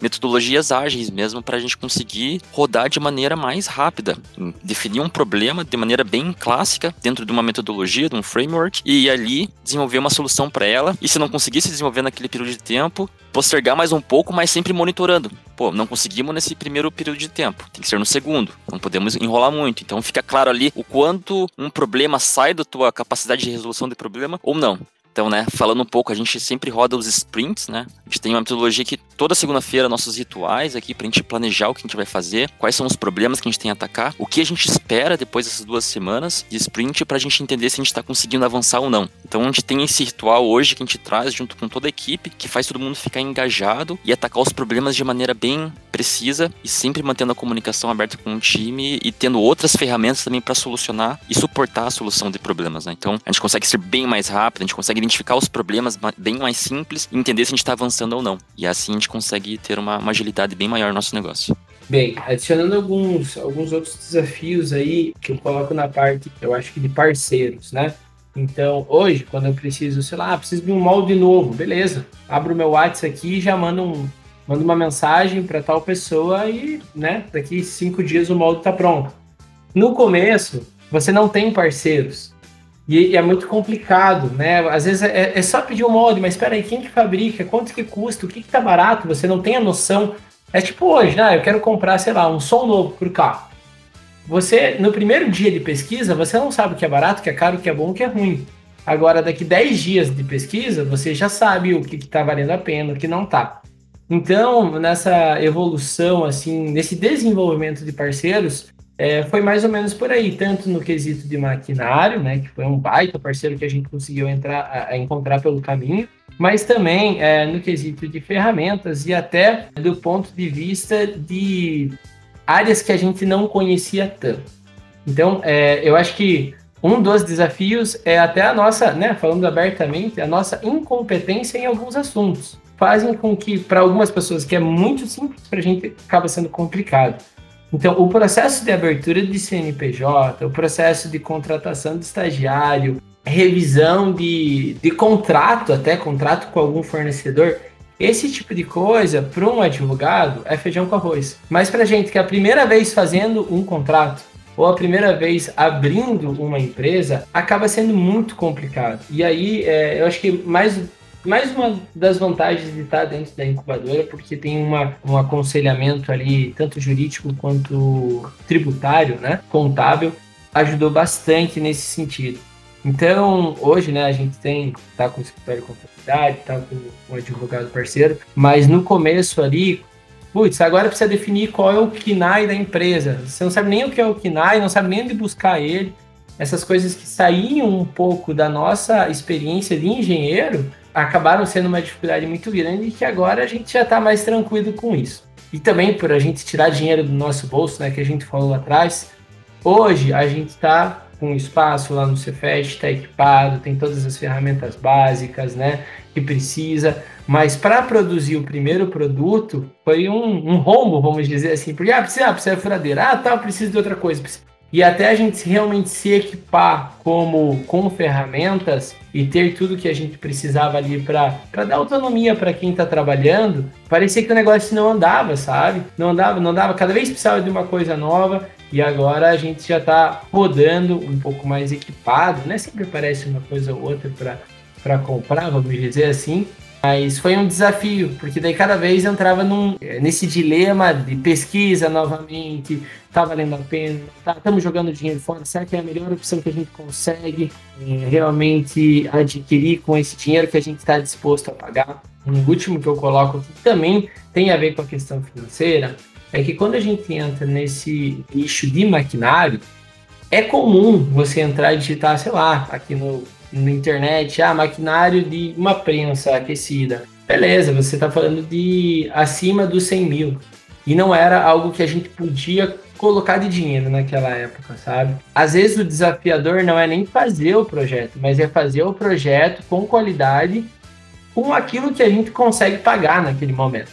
metodologias ágeis mesmo para a gente conseguir rodar de maneira mais rápida, definir um problema de maneira bem clássica dentro de uma metodologia, de um framework e ali desenvolver uma solução para ela. E se não conseguisse desenvolver naquele período de tempo, postergar mais um pouco, mas sempre monitorando. Pô, não conseguimos nesse primeiro período de tempo, tem que ser no segundo. Não podemos enrolar muito. Então fica claro ali o quanto um problema sai da tua capacidade de resolução de problema ou não. Então, né, falando um pouco, a gente sempre roda os sprints, né? A gente tem uma metodologia que toda segunda-feira nossos rituais aqui pra gente planejar o que a gente vai fazer, quais são os problemas que a gente tem a atacar, o que a gente espera depois dessas duas semanas de sprint pra gente entender se a gente tá conseguindo avançar ou não. Então, a gente tem esse ritual hoje que a gente traz junto com toda a equipe, que faz todo mundo ficar engajado e atacar os problemas de maneira bem precisa e sempre mantendo a comunicação aberta com o time e tendo outras ferramentas também para solucionar e suportar a solução de problemas, né? Então, a gente consegue ser bem mais rápido, a gente consegue identificar os problemas bem mais simples e entender se a gente está avançando ou não. E assim a gente consegue ter uma, uma agilidade bem maior no nosso negócio. Bem, adicionando alguns, alguns outros desafios aí que eu coloco na parte, eu acho que de parceiros, né? Então, hoje, quando eu preciso, sei lá, preciso de um molde novo, beleza. Abro o meu WhatsApp aqui e já mando, um, mando uma mensagem para tal pessoa e, né, daqui cinco dias o molde está pronto. No começo, você não tem parceiros. E, e, é muito complicado, né? Às vezes é, é, só pedir um molde, mas espera aí, quem que fabrica? Quanto que custa? O que que tá barato? Você não tem a noção. É tipo hoje, né? Eu quero comprar, sei lá, um som novo pro carro. Você, no primeiro dia de pesquisa, você não sabe o que é barato, o que é caro, o que é bom, o que é ruim. Agora, daqui 10 dias de pesquisa, você já sabe o que está valendo a pena, o que não está. Então, nessa evolução, assim, nesse desenvolvimento de parceiros, é, foi mais ou menos por aí, tanto no quesito de maquinário, né, que foi um baita parceiro que a gente conseguiu entrar, a, encontrar pelo caminho, mas também é, no quesito de ferramentas e até do ponto de vista de áreas que a gente não conhecia tanto. Então, é, eu acho que um dos desafios é até a nossa, né, falando abertamente, a nossa incompetência em alguns assuntos. Fazem com que, para algumas pessoas, que é muito simples, para a gente acaba sendo complicado. Então, o processo de abertura de CNPJ, o processo de contratação de estagiário, revisão de, de contrato, até contrato com algum fornecedor, esse tipo de coisa, para um advogado, é feijão com arroz. Mas para gente que é a primeira vez fazendo um contrato, ou a primeira vez abrindo uma empresa, acaba sendo muito complicado. E aí, é, eu acho que mais mais uma das vantagens de estar dentro da incubadora, porque tem uma, um aconselhamento ali, tanto jurídico quanto tributário, né, contábil, ajudou bastante nesse sentido. Então, hoje, né, a gente tem, tá com o escritório de contabilidade, tá com um advogado parceiro, mas no começo ali, putz, agora precisa definir qual é o KINAI da empresa. Você não sabe nem o que é o KINAI, não sabe nem onde buscar ele. Essas coisas que saíam um pouco da nossa experiência de engenheiro acabaram sendo uma dificuldade muito grande e que agora a gente já está mais tranquilo com isso. E também por a gente tirar dinheiro do nosso bolso, né, que a gente falou lá atrás, hoje a gente está com espaço lá no Cefet, está equipado, tem todas as ferramentas básicas, né, que precisa, mas para produzir o primeiro produto foi um, um rombo, vamos dizer assim, porque ah, precisa, ah, precisa de furadeira, ah, tá, precisa de outra coisa. E até a gente realmente se equipar como com ferramentas e ter tudo que a gente precisava ali para dar autonomia para quem está trabalhando, parecia que o negócio não andava, sabe? Não andava, não andava, cada vez precisava de uma coisa nova e agora a gente já está rodando um pouco mais equipado, né? Sempre aparece uma coisa ou outra para comprar, vamos dizer assim, mas foi um desafio, porque daí cada vez entrava num, nesse dilema de pesquisa novamente, tá valendo a pena, tá, estamos jogando dinheiro fora, será que é a melhor opção que a gente consegue é, realmente adquirir com esse dinheiro que a gente está disposto a pagar? Um último que eu coloco aqui também tem a ver com a questão financeira, é que quando a gente entra nesse nicho de maquinário, é comum você entrar e digitar, sei lá, aqui no na internet, ah, maquinário de uma prensa aquecida. Beleza, você está falando de acima dos 100 mil. E não era algo que a gente podia colocar de dinheiro naquela época, sabe? Às vezes o desafiador não é nem fazer o projeto, mas é fazer o projeto com qualidade, com aquilo que a gente consegue pagar naquele momento,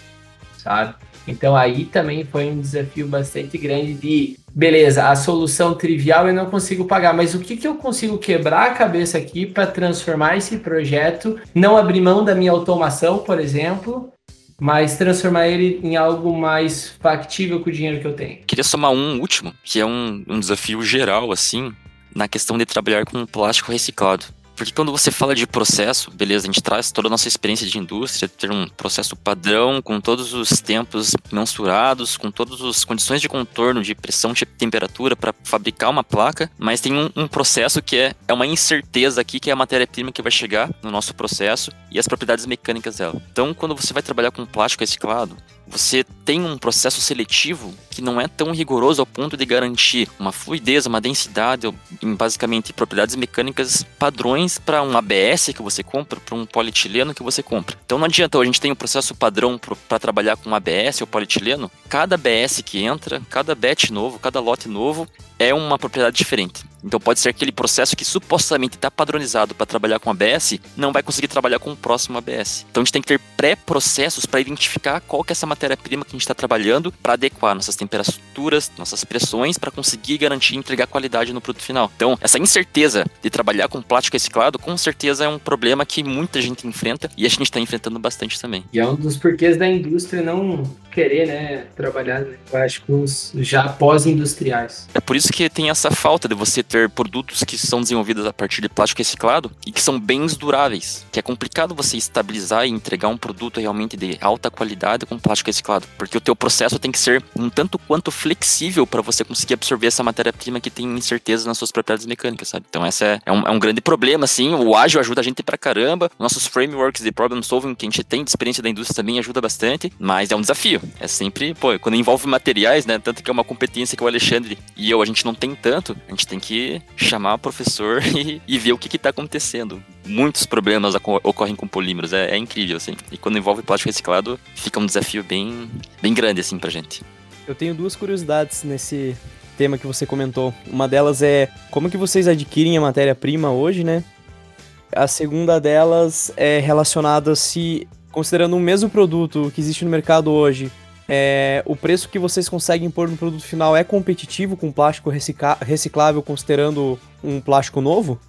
sabe? Então aí também foi um desafio bastante grande de, beleza, a solução trivial eu não consigo pagar, mas o que, que eu consigo quebrar a cabeça aqui para transformar esse projeto, não abrir mão da minha automação, por exemplo, mas transformar ele em algo mais factível com o dinheiro que eu tenho. Queria somar um último, que é um, um desafio geral, assim, na questão de trabalhar com plástico reciclado. Porque quando você fala de processo, beleza, a gente traz toda a nossa experiência de indústria, ter um processo padrão, com todos os tempos mensurados, com todas as condições de contorno, de pressão, de temperatura para fabricar uma placa, mas tem um, um, processo que é, é uma incerteza aqui, que é a matéria-prima que vai chegar no nosso processo e as propriedades mecânicas dela. Então, quando você vai trabalhar com plástico reciclado, você tem um processo seletivo que não é tão rigoroso ao ponto de garantir uma fluidez, uma densidade, em basicamente propriedades mecânicas padrões para um ABS que você compra, para um polietileno que você compra. Então não adianta, a gente tem um processo padrão para trabalhar com ABS ou polietileno, cada ABS que entra, cada batch novo, cada lote novo é uma propriedade diferente. Então pode ser que aquele processo que supostamente está padronizado para trabalhar com ABS não vai conseguir trabalhar com o próximo ABS. Então a gente tem que ter pré-processos para identificar qual que é essa matéria-prima que a gente está trabalhando para adequar nossas temperaturas, nossas pressões para conseguir garantir e entregar qualidade no produto final. Então essa incerteza de trabalhar com plástico reciclado com certeza é um problema que muita gente enfrenta e a gente está enfrentando bastante também. E é um dos porquês da indústria não querer né, trabalhar em plásticos já pós-industriais. É por isso que tem essa falta de você ter produtos que são desenvolvidos a partir de plástico reciclado e que são bens duráveis. Que é complicado você estabilizar e entregar um produto realmente de alta qualidade com plástico reciclado, porque o teu processo tem que ser um tanto quanto flexível para você conseguir absorver essa matéria-prima que tem incerteza nas suas propriedades mecânicas, sabe? Então essa é, é, um, é um grande problema, assim. O ágil ajuda a gente pra caramba. Nossos frameworks de problem solving que a gente tem de experiência da indústria também ajuda bastante, mas é um desafio. É sempre, pô, quando envolve materiais, né? Tanto que é uma competência que o Alexandre e eu a gente não tem tanto, a gente tem que chamar o professor e, e ver o que está acontecendo. Muitos problemas ocorrem com polímeros, é, é, incrível, assim. E quando envolve plástico reciclado, fica um desafio bem, bem grande, assim, pra gente. Eu tenho duas curiosidades nesse tema que você comentou. Uma delas é como que vocês adquirem a matéria-prima hoje, né? A segunda delas é relacionada se, considerando o mesmo produto que existe no mercado hoje, é, o preço que vocês conseguem pôr no produto final é competitivo com plástico reciclável, considerando um plástico novo?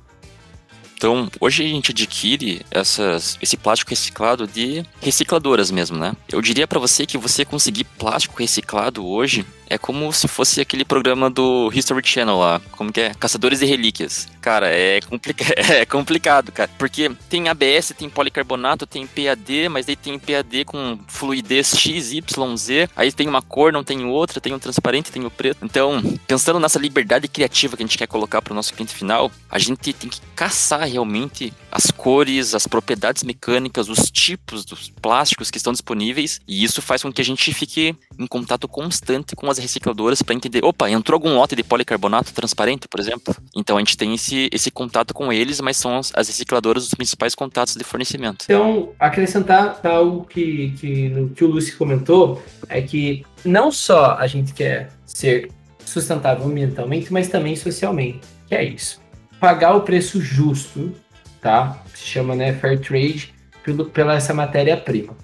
Então, hoje a gente adquire essas, esse plástico reciclado de recicladoras mesmo, né? Eu diria para você que você conseguir plástico reciclado hoje é como se fosse aquele programa do History Channel lá, como que é? Caçadores de Relíquias. Cara, é, complica é complicado, cara. Porque tem ABS, tem policarbonato, tem PAD, mas aí tem PAD com fluidez X, Y, Z. Aí tem uma cor, não tem outra, tem o transparente, tem o preto. Então, pensando nessa liberdade criativa que a gente quer colocar para o nosso cliente final, a gente tem que caçar realmente as cores, as propriedades mecânicas, os tipos dos plásticos que estão disponíveis. E isso faz com que a gente fique em contato constante com as as recicladoras para entender, opa, entrou algum lote de policarbonato transparente, por exemplo? Então a gente tem esse, esse contato com eles, mas são as, as recicladoras os principais contatos de fornecimento. Então, acrescentar algo que, que, que o Lúcio comentou, é que não só a gente quer ser sustentável ambientalmente, mas também socialmente. Que é isso. Pagar o preço justo, tá? Se chama né, fair trade pelo, pela essa matéria-prima.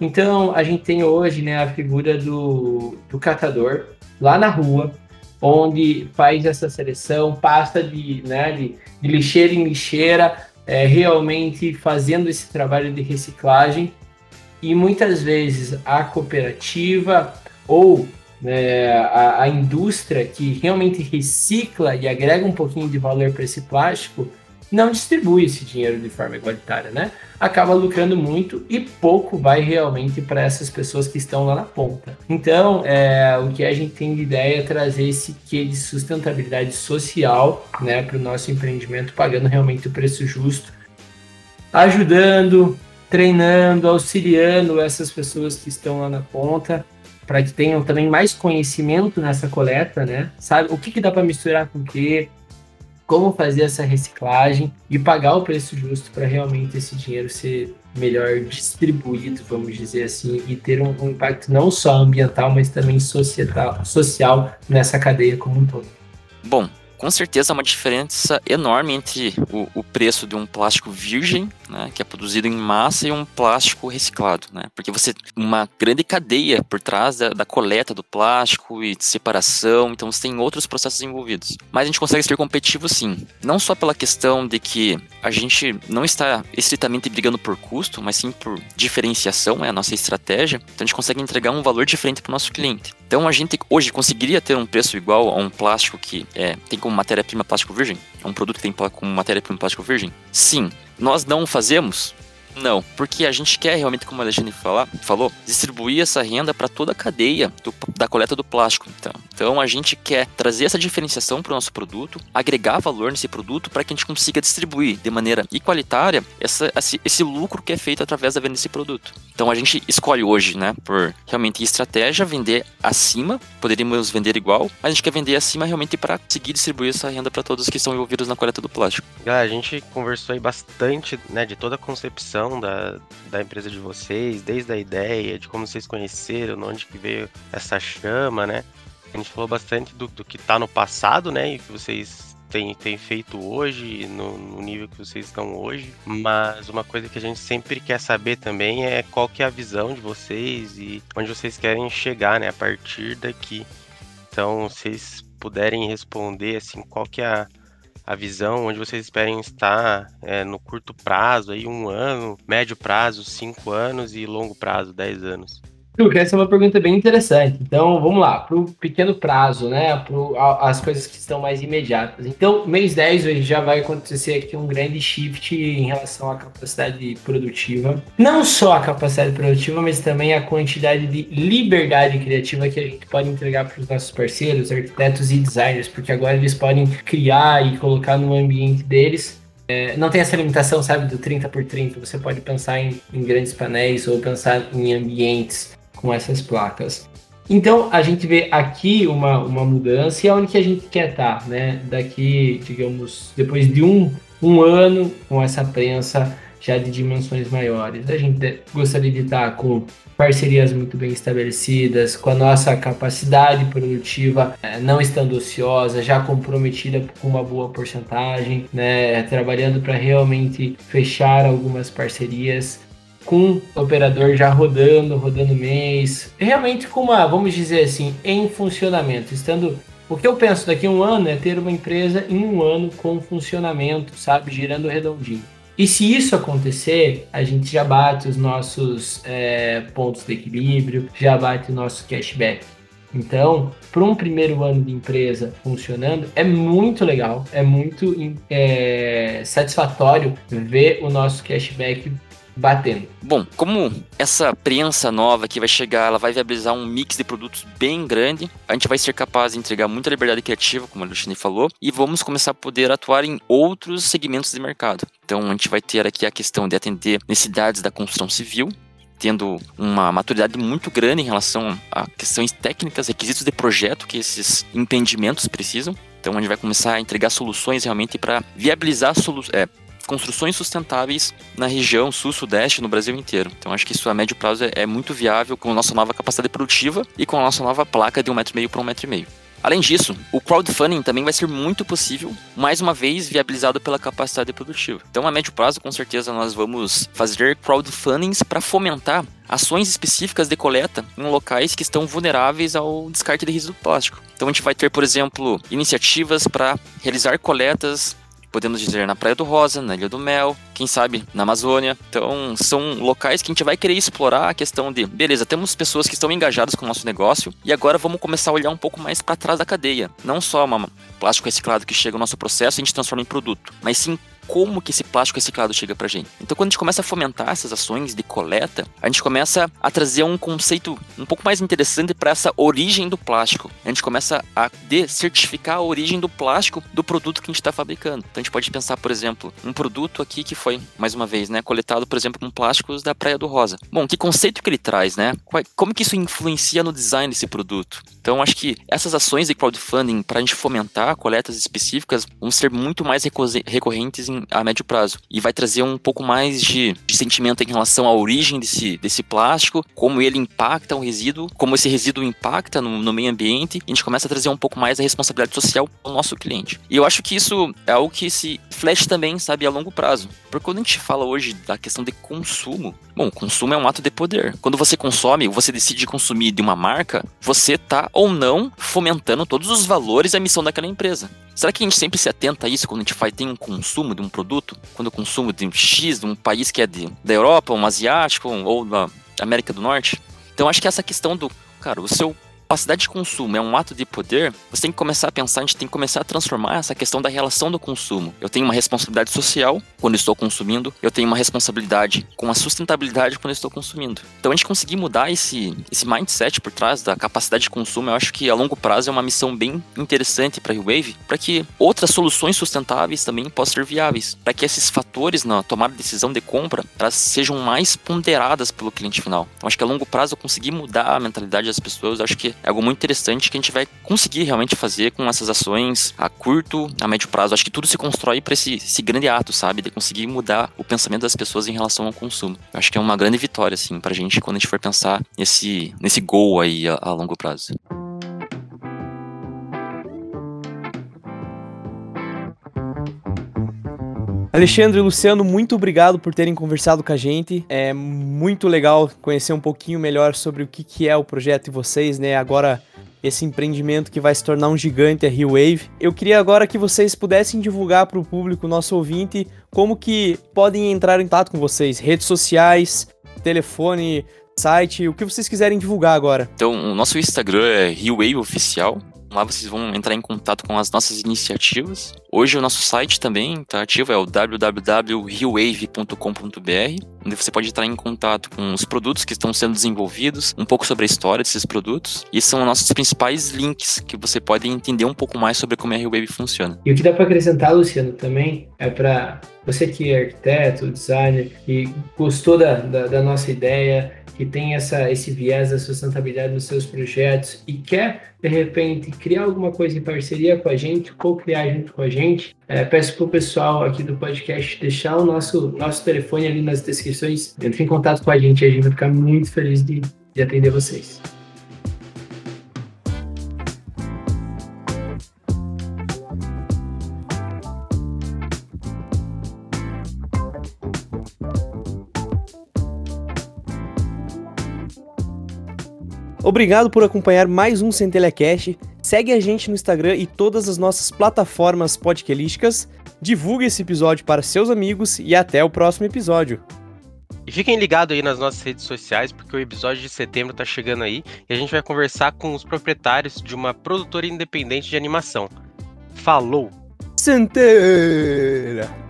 Então, a gente tem hoje né, a figura do, do catador lá na rua, onde faz essa seleção, passa de, né, de, de lixeira em lixeira, é, realmente fazendo esse trabalho de reciclagem. E muitas vezes a cooperativa ou né, a, a indústria que realmente recicla e agrega um pouquinho de valor para esse plástico não distribui esse dinheiro de forma igualitária, né? Acaba lucrando muito e pouco vai realmente para essas pessoas que estão lá na ponta. Então, é, o que a gente tem de ideia é trazer esse quê de sustentabilidade social, né, para o nosso empreendimento, pagando realmente o preço justo, ajudando, treinando, auxiliando essas pessoas que estão lá na ponta para que tenham também mais conhecimento nessa coleta, né? Sabe o que, que dá para misturar com o que, como fazer essa reciclagem e pagar o preço justo para realmente esse dinheiro ser melhor distribuído, vamos dizer assim, e ter um, um impacto não só ambiental, mas também societal, social nessa cadeia como um todo. Bom, com certeza há uma diferença enorme entre o, o preço de um plástico virgem, né, que é produzido em massa, e um plástico reciclado, né? Porque você uma grande cadeia por trás da, da coleta do plástico e de separação, então você tem outros processos envolvidos. Mas a gente consegue ser competitivo sim, não só pela questão de que a gente não está estritamente brigando por custo, mas sim por diferenciação, é a nossa estratégia. Então a gente consegue entregar um valor diferente para o nosso cliente. Então a gente hoje conseguiria ter um preço igual a um plástico que é, tem como matéria-prima plástico virgem? Um produto que tem como matéria-prima plástico virgem? Sim. Nós não fazemos? Não, porque a gente quer realmente, como a Alexandre fala, falou, distribuir essa renda para toda a cadeia do, da coleta do plástico. Então, então a gente quer trazer essa diferenciação para o nosso produto, agregar valor nesse produto para que a gente consiga distribuir de maneira igualitária essa, esse, esse, lucro que é feito através da venda desse produto. Então a gente escolhe hoje, né, por realmente estratégia, vender acima, poderíamos vender igual, mas a gente quer vender acima realmente para conseguir distribuir essa renda para todos que estão envolvidos na coleta do plástico. a gente conversou aí bastante, né, de toda a concepção da, da empresa de vocês, desde a ideia, de como vocês conheceram, onde que veio essa chama, né? A gente falou bastante do, do que está no passado, né? E que vocês têm, têm feito hoje, no, no, nível que vocês estão hoje. Mas uma coisa que a gente sempre quer saber também é qual que é a visão de vocês e onde vocês querem chegar, né? A partir daqui. Então, vocês puderem responder, assim, qual que é a a visão, onde vocês esperem estar é, no curto prazo, aí um ano, médio prazo, cinco anos e longo prazo, dez anos. Luca, essa é uma pergunta bem interessante. Então, vamos lá, para o pequeno prazo, né? Para as coisas que estão mais imediatas. Então, mês 10 hoje já vai acontecer aqui um grande shift em relação à capacidade produtiva. Não só a capacidade produtiva, mas também a quantidade de liberdade criativa que a gente pode entregar para os nossos parceiros, arquitetos e designers, porque agora eles podem criar e colocar no ambiente deles é, não tem essa limitação, sabe, do 30 por 30. Você pode pensar em, em, grandes painéis ou pensar em ambientes com essas placas. Então, a gente vê aqui uma, uma mudança e é onde que a gente quer estar, tá, né? Daqui, digamos, depois de um, um ano com essa prensa já de dimensões maiores. A gente gostaria de estar com parcerias muito bem estabelecidas, com a nossa capacidade produtiva é, não estando ociosa, já comprometida com uma boa porcentagem, né, trabalhando para realmente fechar algumas parcerias com o operador já rodando, rodando mês, realmente com uma, vamos dizer assim, em funcionamento, estando o que eu penso daqui a um ano é ter uma empresa em um ano com funcionamento, sabe, girando redondinho. E se isso acontecer, a gente já bate os nossos é, pontos de equilíbrio, já bate o nosso cashback. Então, para um primeiro ano de empresa funcionando, é muito legal, é muito é, satisfatório ver o nosso cashback batendo. Bom, como essa prensa nova que vai chegar, ela vai viabilizar um mix de produtos bem grande, a gente vai ser capaz de entregar muita liberdade criativa, como a Luciane falou, e vamos começar a poder atuar em outros segmentos de mercado. Então a gente vai ter aqui a questão de atender necessidades da construção civil, tendo uma maturidade muito grande em relação a questões técnicas, requisitos de projeto que esses empreendimentos precisam. Então a gente vai começar a entregar soluções realmente para viabilizar solu é, construções sustentáveis na região sul-sudeste, no Brasil inteiro. Então acho que isso a médio prazo é, é muito viável com a nossa nova capacidade produtiva e com a nossa nova placa de um metro e meio para um metro e meio. Além disso, o crowdfunding também vai ser muito possível, mais uma vez viabilizado pela capacidade produtiva. Então, a médio prazo, com certeza, nós vamos fazer crowdfundings para fomentar ações específicas de coleta em locais que estão vulneráveis ao descarte de resíduo plástico. Então, a gente vai ter, por exemplo, iniciativas para realizar coletas podemos dizer na Praia do Rosa, na Ilha do Mel, quem sabe na Amazônia. Então, são locais que a gente vai querer explorar a questão de, beleza, temos pessoas que estão engajadas com o nosso negócio e agora vamos começar a olhar um pouco mais para trás da cadeia. Não só uma plástico reciclado que chega ao nosso processo e a gente transforma em produto, mas sim como que esse plástico reciclado chega pra gente. Então, quando a gente começa a fomentar essas ações de coleta, a gente começa a trazer um conceito um pouco mais interessante para essa origem do plástico. A gente começa a certificar a origem do plástico do produto que a gente está fabricando. Então, a gente pode pensar, por exemplo, um produto aqui que foi, mais uma vez, né, coletado, por exemplo, com plásticos da Praia do Rosa. Bom, que conceito que ele traz, né? Como que isso influencia no design desse produto? Então, acho que essas ações de crowdfunding para a gente fomentar coletas específicas vão ser muito mais recorrentes em a médio prazo. E vai trazer um pouco mais de, de sentimento em relação à origem desse, desse plástico, como ele impacta o resíduo, como esse resíduo impacta no, no meio ambiente. A gente começa a trazer um pouco mais a responsabilidade social ao nosso cliente. E eu acho que isso é algo que se flash também, sabe, a longo prazo. Porque quando a gente fala hoje da questão de consumo, bom, consumo é um ato de poder. Quando você consome, você decide consumir de uma marca, você tá ou não fomentando todos os valores e a missão daquela empresa. Será que a gente sempre se atenta a isso quando a gente faz, tem um consumo de um produto? Quando eu consumo de um X, de um país que é de, da Europa, um asiático ou da América do Norte? Então acho que essa questão do, cara, o seu capacidade de consumo é um ato de poder, você tem que começar a pensar, a gente tem que começar a transformar essa questão da relação do consumo. Eu tenho uma responsabilidade social quando estou consumindo, eu tenho uma responsabilidade com a sustentabilidade quando estou consumindo. Então a gente conseguir mudar esse, esse mindset por trás da capacidade de consumo, eu acho que a longo prazo é uma missão bem interessante para a Wave, para que outras soluções sustentáveis também possam ser viáveis, para que esses fatores na tomada de decisão de compra elas sejam mais ponderadas pelo cliente final. Então acho que a longo prazo eu conseguir mudar a mentalidade das pessoas, acho que é algo muito interessante que a gente vai conseguir realmente fazer com essas ações a curto, a médio prazo. Acho que tudo se constrói para esse, esse, grande ato, sabe? De conseguir mudar o pensamento das pessoas em relação ao consumo. Acho que é uma grande vitória, assim, pra gente quando a gente for pensar nesse, nesse gol aí a, a longo prazo. Alexandre e Luciano, muito obrigado por terem conversado com a gente. É muito legal conhecer um pouquinho melhor sobre o que, que é o projeto de vocês, né? Agora, esse empreendimento que vai se tornar um gigante, a Rio Wave. Eu queria agora que vocês pudessem divulgar para o público, nosso ouvinte, como que podem entrar em contato com vocês, redes sociais, telefone, site, o que vocês quiserem divulgar agora. Então, o nosso Instagram é RioWave Oficial. Lá vocês vão entrar em contato com as nossas iniciativas. Hoje o nosso site também está ativo, é o www.riowave.com.br, onde você pode entrar em contato com os produtos que estão sendo desenvolvidos, um pouco sobre a história desses produtos, e são nossos principais links que você pode entender um pouco mais sobre como a RioWave funciona. E o que dá para acrescentar, Luciano, também é para você que é arquiteto, designer e gostou da, da, da nossa ideia, que tem essa, esse viés da sustentabilidade nos seus projetos e quer, de repente, criar alguma coisa em parceria com a gente, co-criar junto com a gente, é, peço para o pessoal aqui do podcast deixar o nosso, nosso telefone ali nas descrições, entre em contato com a gente, a gente vai ficar muito feliz de, de atender vocês. Obrigado por acompanhar mais um Centelha Cash. Segue a gente no Instagram e todas as nossas plataformas podcastísticas. Divulgue esse episódio para seus amigos e até o próximo episódio. E fiquem ligados aí nas nossas redes sociais, porque o episódio de setembro tá chegando aí e a gente vai conversar com os proprietários de uma produtora independente de animação. Falou! Centelha!